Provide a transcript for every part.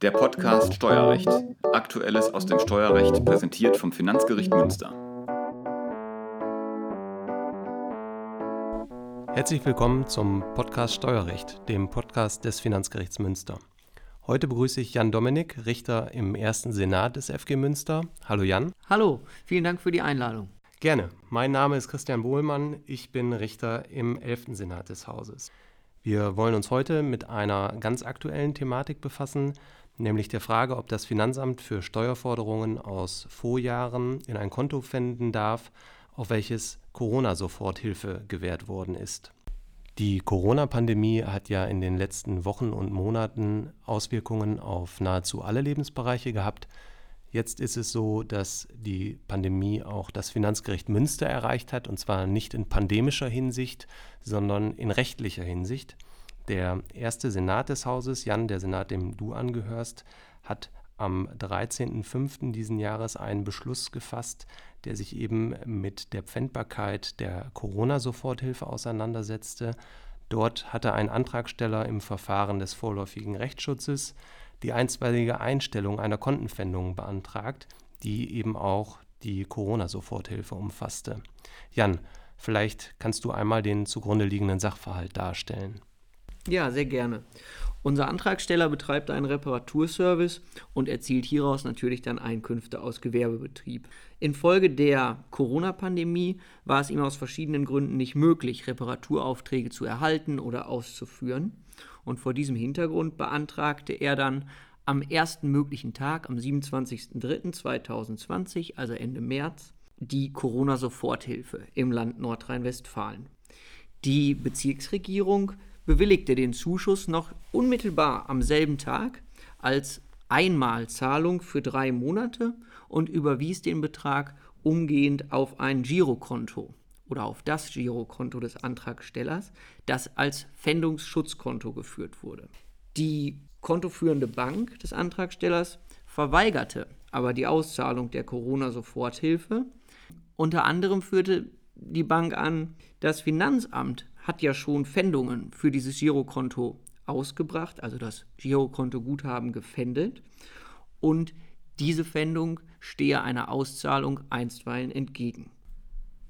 Der Podcast Steuerrecht. Aktuelles aus dem Steuerrecht präsentiert vom Finanzgericht Münster. Herzlich willkommen zum Podcast Steuerrecht, dem Podcast des Finanzgerichts Münster. Heute begrüße ich Jan Dominik, Richter im ersten Senat des FG Münster. Hallo Jan. Hallo, vielen Dank für die Einladung. Gerne. Mein Name ist Christian Bohlmann. Ich bin Richter im 11. Senat des Hauses. Wir wollen uns heute mit einer ganz aktuellen Thematik befassen, nämlich der Frage, ob das Finanzamt für Steuerforderungen aus Vorjahren in ein Konto pfänden darf, auf welches Corona-Soforthilfe gewährt worden ist. Die Corona-Pandemie hat ja in den letzten Wochen und Monaten Auswirkungen auf nahezu alle Lebensbereiche gehabt. Jetzt ist es so, dass die Pandemie auch das Finanzgericht Münster erreicht hat, und zwar nicht in pandemischer Hinsicht, sondern in rechtlicher Hinsicht. Der erste Senat des Hauses, Jan, der Senat, dem du angehörst, hat am 13.05. diesen Jahres einen Beschluss gefasst, der sich eben mit der Pfändbarkeit der Corona-Soforthilfe auseinandersetzte. Dort hatte ein Antragsteller im Verfahren des vorläufigen Rechtsschutzes die einstweilige Einstellung einer Kontenpfändung beantragt, die eben auch die Corona-Soforthilfe umfasste. Jan, vielleicht kannst du einmal den zugrunde liegenden Sachverhalt darstellen. Ja, sehr gerne. Unser Antragsteller betreibt einen Reparaturservice und erzielt hieraus natürlich dann Einkünfte aus Gewerbebetrieb. Infolge der Corona-Pandemie war es ihm aus verschiedenen Gründen nicht möglich, Reparaturaufträge zu erhalten oder auszuführen. Und vor diesem Hintergrund beantragte er dann am ersten möglichen Tag, am 27.03.2020, also Ende März, die Corona-Soforthilfe im Land Nordrhein-Westfalen. Die Bezirksregierung bewilligte den Zuschuss noch unmittelbar am selben Tag als Einmalzahlung für drei Monate und überwies den Betrag umgehend auf ein Girokonto oder auf das Girokonto des Antragstellers, das als Pfändungsschutzkonto geführt wurde. Die kontoführende Bank des Antragstellers verweigerte aber die Auszahlung der Corona-Soforthilfe. Unter anderem führte die Bank an, das Finanzamt hat ja schon Pfändungen für dieses Girokonto ausgebracht, also das Girokonto-Guthaben gefändet. Und diese Pfändung stehe einer Auszahlung einstweilen entgegen.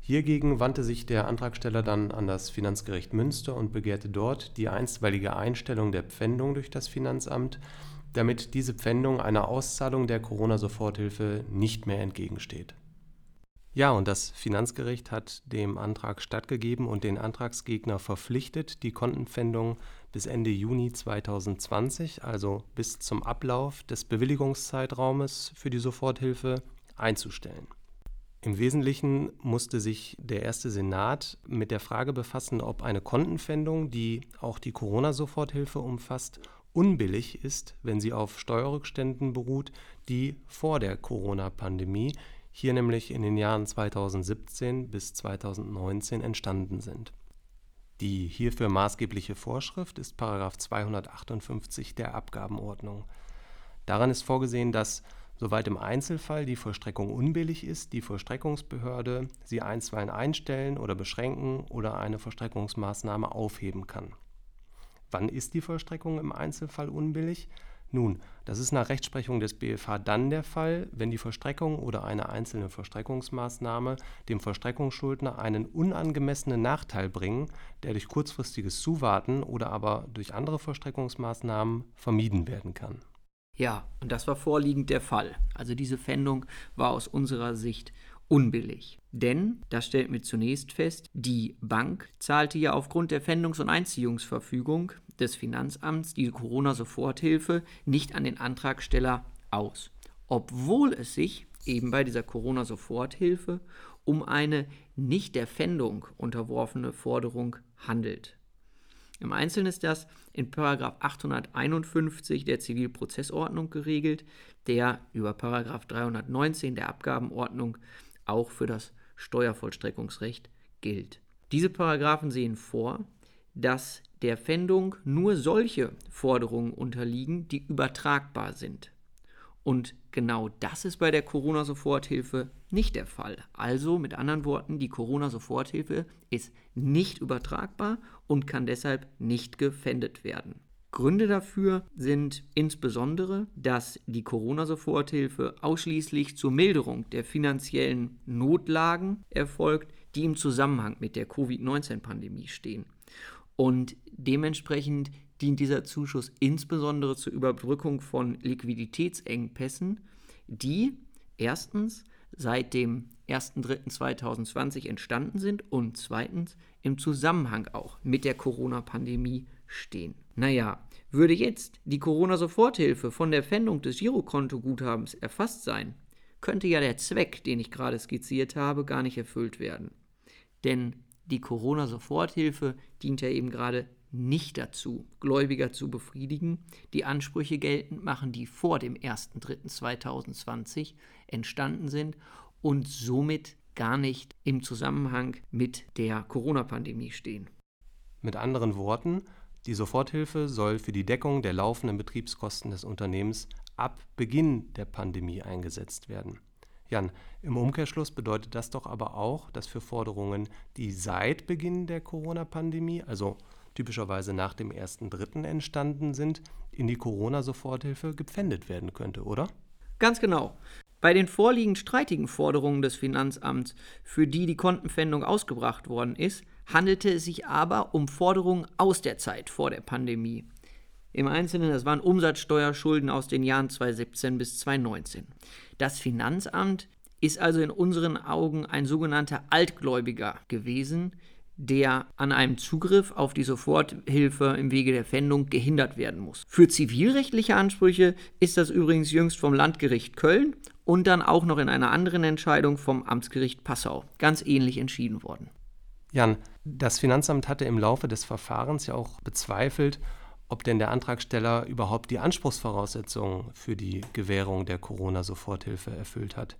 Hiergegen wandte sich der Antragsteller dann an das Finanzgericht Münster und begehrte dort die einstweilige Einstellung der Pfändung durch das Finanzamt, damit diese Pfändung einer Auszahlung der Corona-Soforthilfe nicht mehr entgegensteht. Ja, und das Finanzgericht hat dem Antrag stattgegeben und den Antragsgegner verpflichtet, die Kontenpfändung bis Ende Juni 2020, also bis zum Ablauf des Bewilligungszeitraumes für die Soforthilfe, einzustellen. Im Wesentlichen musste sich der erste Senat mit der Frage befassen, ob eine Kontenpfändung, die auch die Corona-Soforthilfe umfasst, unbillig ist, wenn sie auf Steuerrückständen beruht, die vor der Corona-Pandemie hier nämlich in den Jahren 2017 bis 2019 entstanden sind. Die hierfür maßgebliche Vorschrift ist 258 der Abgabenordnung. Daran ist vorgesehen, dass soweit im Einzelfall die Vollstreckung unbillig ist, die Vollstreckungsbehörde sie einstweilen einstellen oder beschränken oder eine Vollstreckungsmaßnahme aufheben kann. Wann ist die Vollstreckung im Einzelfall unbillig? Nun, das ist nach Rechtsprechung des BFH dann der Fall, wenn die Vollstreckung oder eine einzelne Vollstreckungsmaßnahme dem Vollstreckungsschuldner einen unangemessenen Nachteil bringen, der durch kurzfristiges Zuwarten oder aber durch andere Vollstreckungsmaßnahmen vermieden werden kann. Ja, und das war vorliegend der Fall. Also diese Pfändung war aus unserer Sicht unbillig. Denn, das stellt mir zunächst fest, die Bank zahlte ja aufgrund der Pfändungs- und Einziehungsverfügung des Finanzamts die Corona-Soforthilfe nicht an den Antragsteller aus, obwohl es sich eben bei dieser Corona-Soforthilfe um eine nicht der Pfändung unterworfene Forderung handelt. Im Einzelnen ist das in 851 der Zivilprozessordnung geregelt, der über 319 der Abgabenordnung auch für das Steuervollstreckungsrecht gilt. Diese Paragraphen sehen vor, dass der Pfändung nur solche Forderungen unterliegen, die übertragbar sind. Und genau das ist bei der Corona-Soforthilfe nicht der Fall. Also mit anderen Worten, die Corona-Soforthilfe ist nicht übertragbar und kann deshalb nicht gefändet werden. Gründe dafür sind insbesondere, dass die Corona-Soforthilfe ausschließlich zur Milderung der finanziellen Notlagen erfolgt, die im Zusammenhang mit der Covid-19-Pandemie stehen. Und dementsprechend dient dieser Zuschuss insbesondere zur Überbrückung von Liquiditätsengpässen, die erstens seit dem 1.3.2020 entstanden sind und zweitens im Zusammenhang auch mit der Corona-Pandemie stehen. Naja, würde jetzt die Corona-Soforthilfe von der Pfändung des Girokontoguthabens erfasst sein, könnte ja der Zweck, den ich gerade skizziert habe, gar nicht erfüllt werden. Denn die Corona-Soforthilfe dient ja eben gerade nicht dazu, Gläubiger zu befriedigen, die Ansprüche geltend machen, die vor dem 1.3.2020 entstanden sind und somit gar nicht im Zusammenhang mit der Corona-Pandemie stehen. Mit anderen Worten, die Soforthilfe soll für die Deckung der laufenden Betriebskosten des Unternehmens ab Beginn der Pandemie eingesetzt werden. Jan, im Umkehrschluss bedeutet das doch aber auch, dass für Forderungen, die seit Beginn der Corona-Pandemie, also typischerweise nach dem 1.3. entstanden sind, in die Corona-Soforthilfe gepfändet werden könnte, oder? Ganz genau. Bei den vorliegend streitigen Forderungen des Finanzamts, für die die Kontenpfändung ausgebracht worden ist, handelte es sich aber um Forderungen aus der Zeit vor der Pandemie. Im Einzelnen, das waren Umsatzsteuerschulden aus den Jahren 2017 bis 2019. Das Finanzamt ist also in unseren Augen ein sogenannter Altgläubiger gewesen, der an einem Zugriff auf die Soforthilfe im Wege der Pfändung gehindert werden muss. Für zivilrechtliche Ansprüche ist das übrigens jüngst vom Landgericht Köln und dann auch noch in einer anderen Entscheidung vom Amtsgericht Passau ganz ähnlich entschieden worden. Jan, das Finanzamt hatte im Laufe des Verfahrens ja auch bezweifelt, ob denn der Antragsteller überhaupt die Anspruchsvoraussetzungen für die Gewährung der Corona-Soforthilfe erfüllt hat.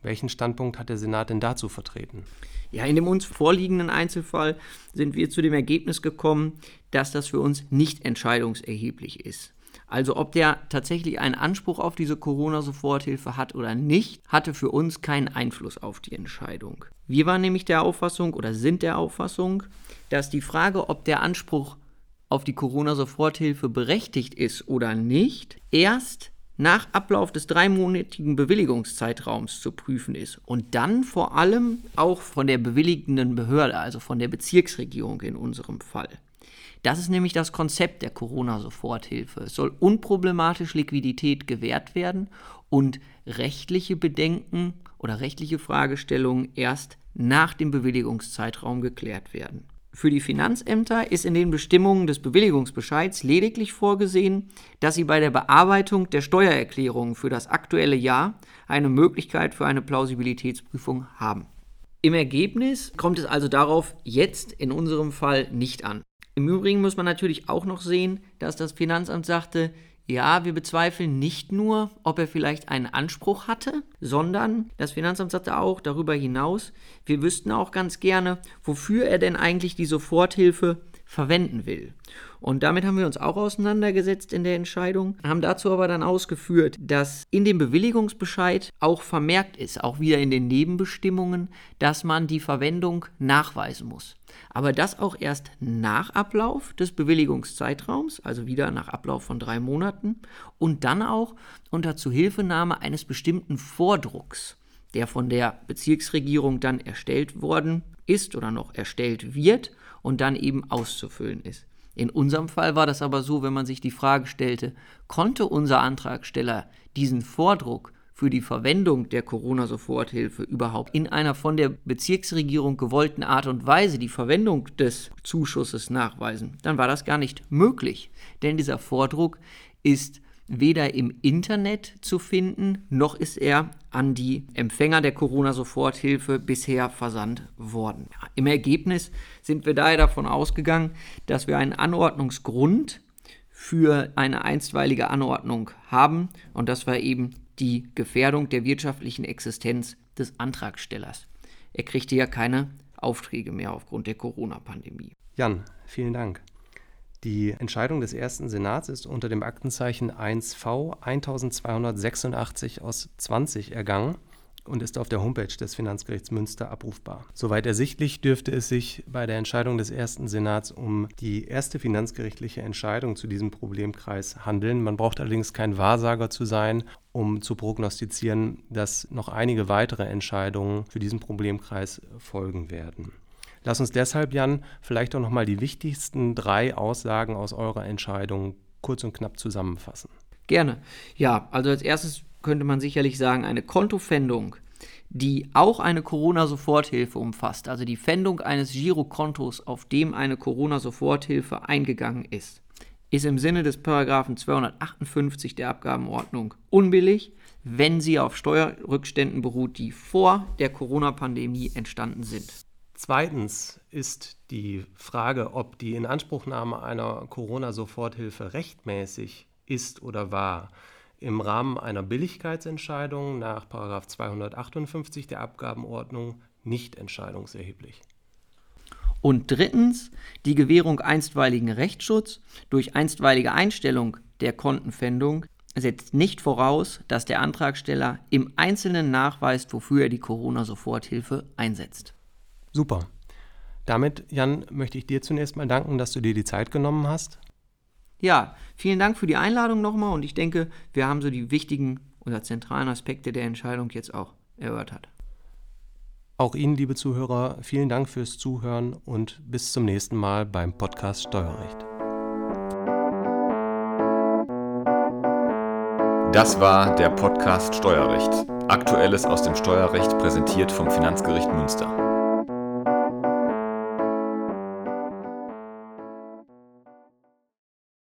Welchen Standpunkt hat der Senat denn dazu vertreten? Ja, in dem uns vorliegenden Einzelfall sind wir zu dem Ergebnis gekommen, dass das für uns nicht entscheidungserheblich ist. Also ob der tatsächlich einen Anspruch auf diese Corona-Soforthilfe hat oder nicht, hatte für uns keinen Einfluss auf die Entscheidung. Wir waren nämlich der Auffassung oder sind der Auffassung, dass die Frage, ob der Anspruch auf die Corona-Soforthilfe berechtigt ist oder nicht, erst nach Ablauf des dreimonatigen Bewilligungszeitraums zu prüfen ist und dann vor allem auch von der bewilligenden Behörde, also von der Bezirksregierung in unserem Fall. Das ist nämlich das Konzept der Corona-Soforthilfe. Es soll unproblematisch Liquidität gewährt werden und rechtliche Bedenken oder rechtliche Fragestellungen erst nach dem Bewilligungszeitraum geklärt werden. Für die Finanzämter ist in den Bestimmungen des Bewilligungsbescheids lediglich vorgesehen, dass sie bei der Bearbeitung der Steuererklärungen für das aktuelle Jahr eine Möglichkeit für eine Plausibilitätsprüfung haben. Im Ergebnis kommt es also darauf jetzt in unserem Fall nicht an. Im Übrigen muss man natürlich auch noch sehen, dass das Finanzamt sagte, ja, wir bezweifeln nicht nur, ob er vielleicht einen Anspruch hatte, sondern das Finanzamt sagte auch darüber hinaus, wir wüssten auch ganz gerne, wofür er denn eigentlich die Soforthilfe verwenden will. Und damit haben wir uns auch auseinandergesetzt in der Entscheidung, haben dazu aber dann ausgeführt, dass in dem Bewilligungsbescheid auch vermerkt ist, auch wieder in den Nebenbestimmungen, dass man die Verwendung nachweisen muss. Aber das auch erst nach Ablauf des Bewilligungszeitraums, also wieder nach Ablauf von drei Monaten, und dann auch unter Zuhilfenahme eines bestimmten Vordrucks, der von der Bezirksregierung dann erstellt worden ist oder noch erstellt wird und dann eben auszufüllen ist. In unserem Fall war das aber so, wenn man sich die Frage stellte, konnte unser Antragsteller diesen Vordruck für die Verwendung der Corona-Soforthilfe überhaupt in einer von der Bezirksregierung gewollten Art und Weise die Verwendung des Zuschusses nachweisen, dann war das gar nicht möglich. Denn dieser Vordruck ist weder im Internet zu finden, noch ist er an die Empfänger der Corona-Soforthilfe bisher versandt worden. Im Ergebnis sind wir daher davon ausgegangen, dass wir einen Anordnungsgrund für eine einstweilige Anordnung haben und das war eben die Gefährdung der wirtschaftlichen Existenz des Antragstellers. Er kriegte ja keine Aufträge mehr aufgrund der Corona-Pandemie. Jan, vielen Dank. Die Entscheidung des ersten Senats ist unter dem Aktenzeichen 1V 1286 aus 20 ergangen und ist auf der Homepage des Finanzgerichts Münster abrufbar. Soweit ersichtlich dürfte es sich bei der Entscheidung des ersten Senats um die erste finanzgerichtliche Entscheidung zu diesem Problemkreis handeln. Man braucht allerdings kein Wahrsager zu sein, um zu prognostizieren, dass noch einige weitere Entscheidungen für diesen Problemkreis folgen werden. Lass uns deshalb, Jan, vielleicht auch nochmal die wichtigsten drei Aussagen aus eurer Entscheidung kurz und knapp zusammenfassen. Gerne. Ja, also als erstes könnte man sicherlich sagen, eine Kontofendung, die auch eine Corona-Soforthilfe umfasst, also die Fendung eines Girokontos, auf dem eine Corona-Soforthilfe eingegangen ist, ist im Sinne des Paragraphen 258 der Abgabenordnung unbillig, wenn sie auf Steuerrückständen beruht, die vor der Corona-Pandemie entstanden sind. Zweitens ist die Frage, ob die Inanspruchnahme einer Corona-Soforthilfe rechtmäßig ist oder war, im Rahmen einer Billigkeitsentscheidung nach 258 der Abgabenordnung nicht entscheidungserheblich. Und drittens die Gewährung einstweiligen Rechtsschutz durch einstweilige Einstellung der Kontenpfändung setzt nicht voraus, dass der Antragsteller im Einzelnen nachweist, wofür er die Corona-Soforthilfe einsetzt. Super. Damit, Jan, möchte ich dir zunächst mal danken, dass du dir die Zeit genommen hast. Ja, vielen Dank für die Einladung nochmal und ich denke, wir haben so die wichtigen oder zentralen Aspekte der Entscheidung jetzt auch erörtert. Auch Ihnen, liebe Zuhörer, vielen Dank fürs Zuhören und bis zum nächsten Mal beim Podcast Steuerrecht. Das war der Podcast Steuerrecht. Aktuelles aus dem Steuerrecht präsentiert vom Finanzgericht Münster.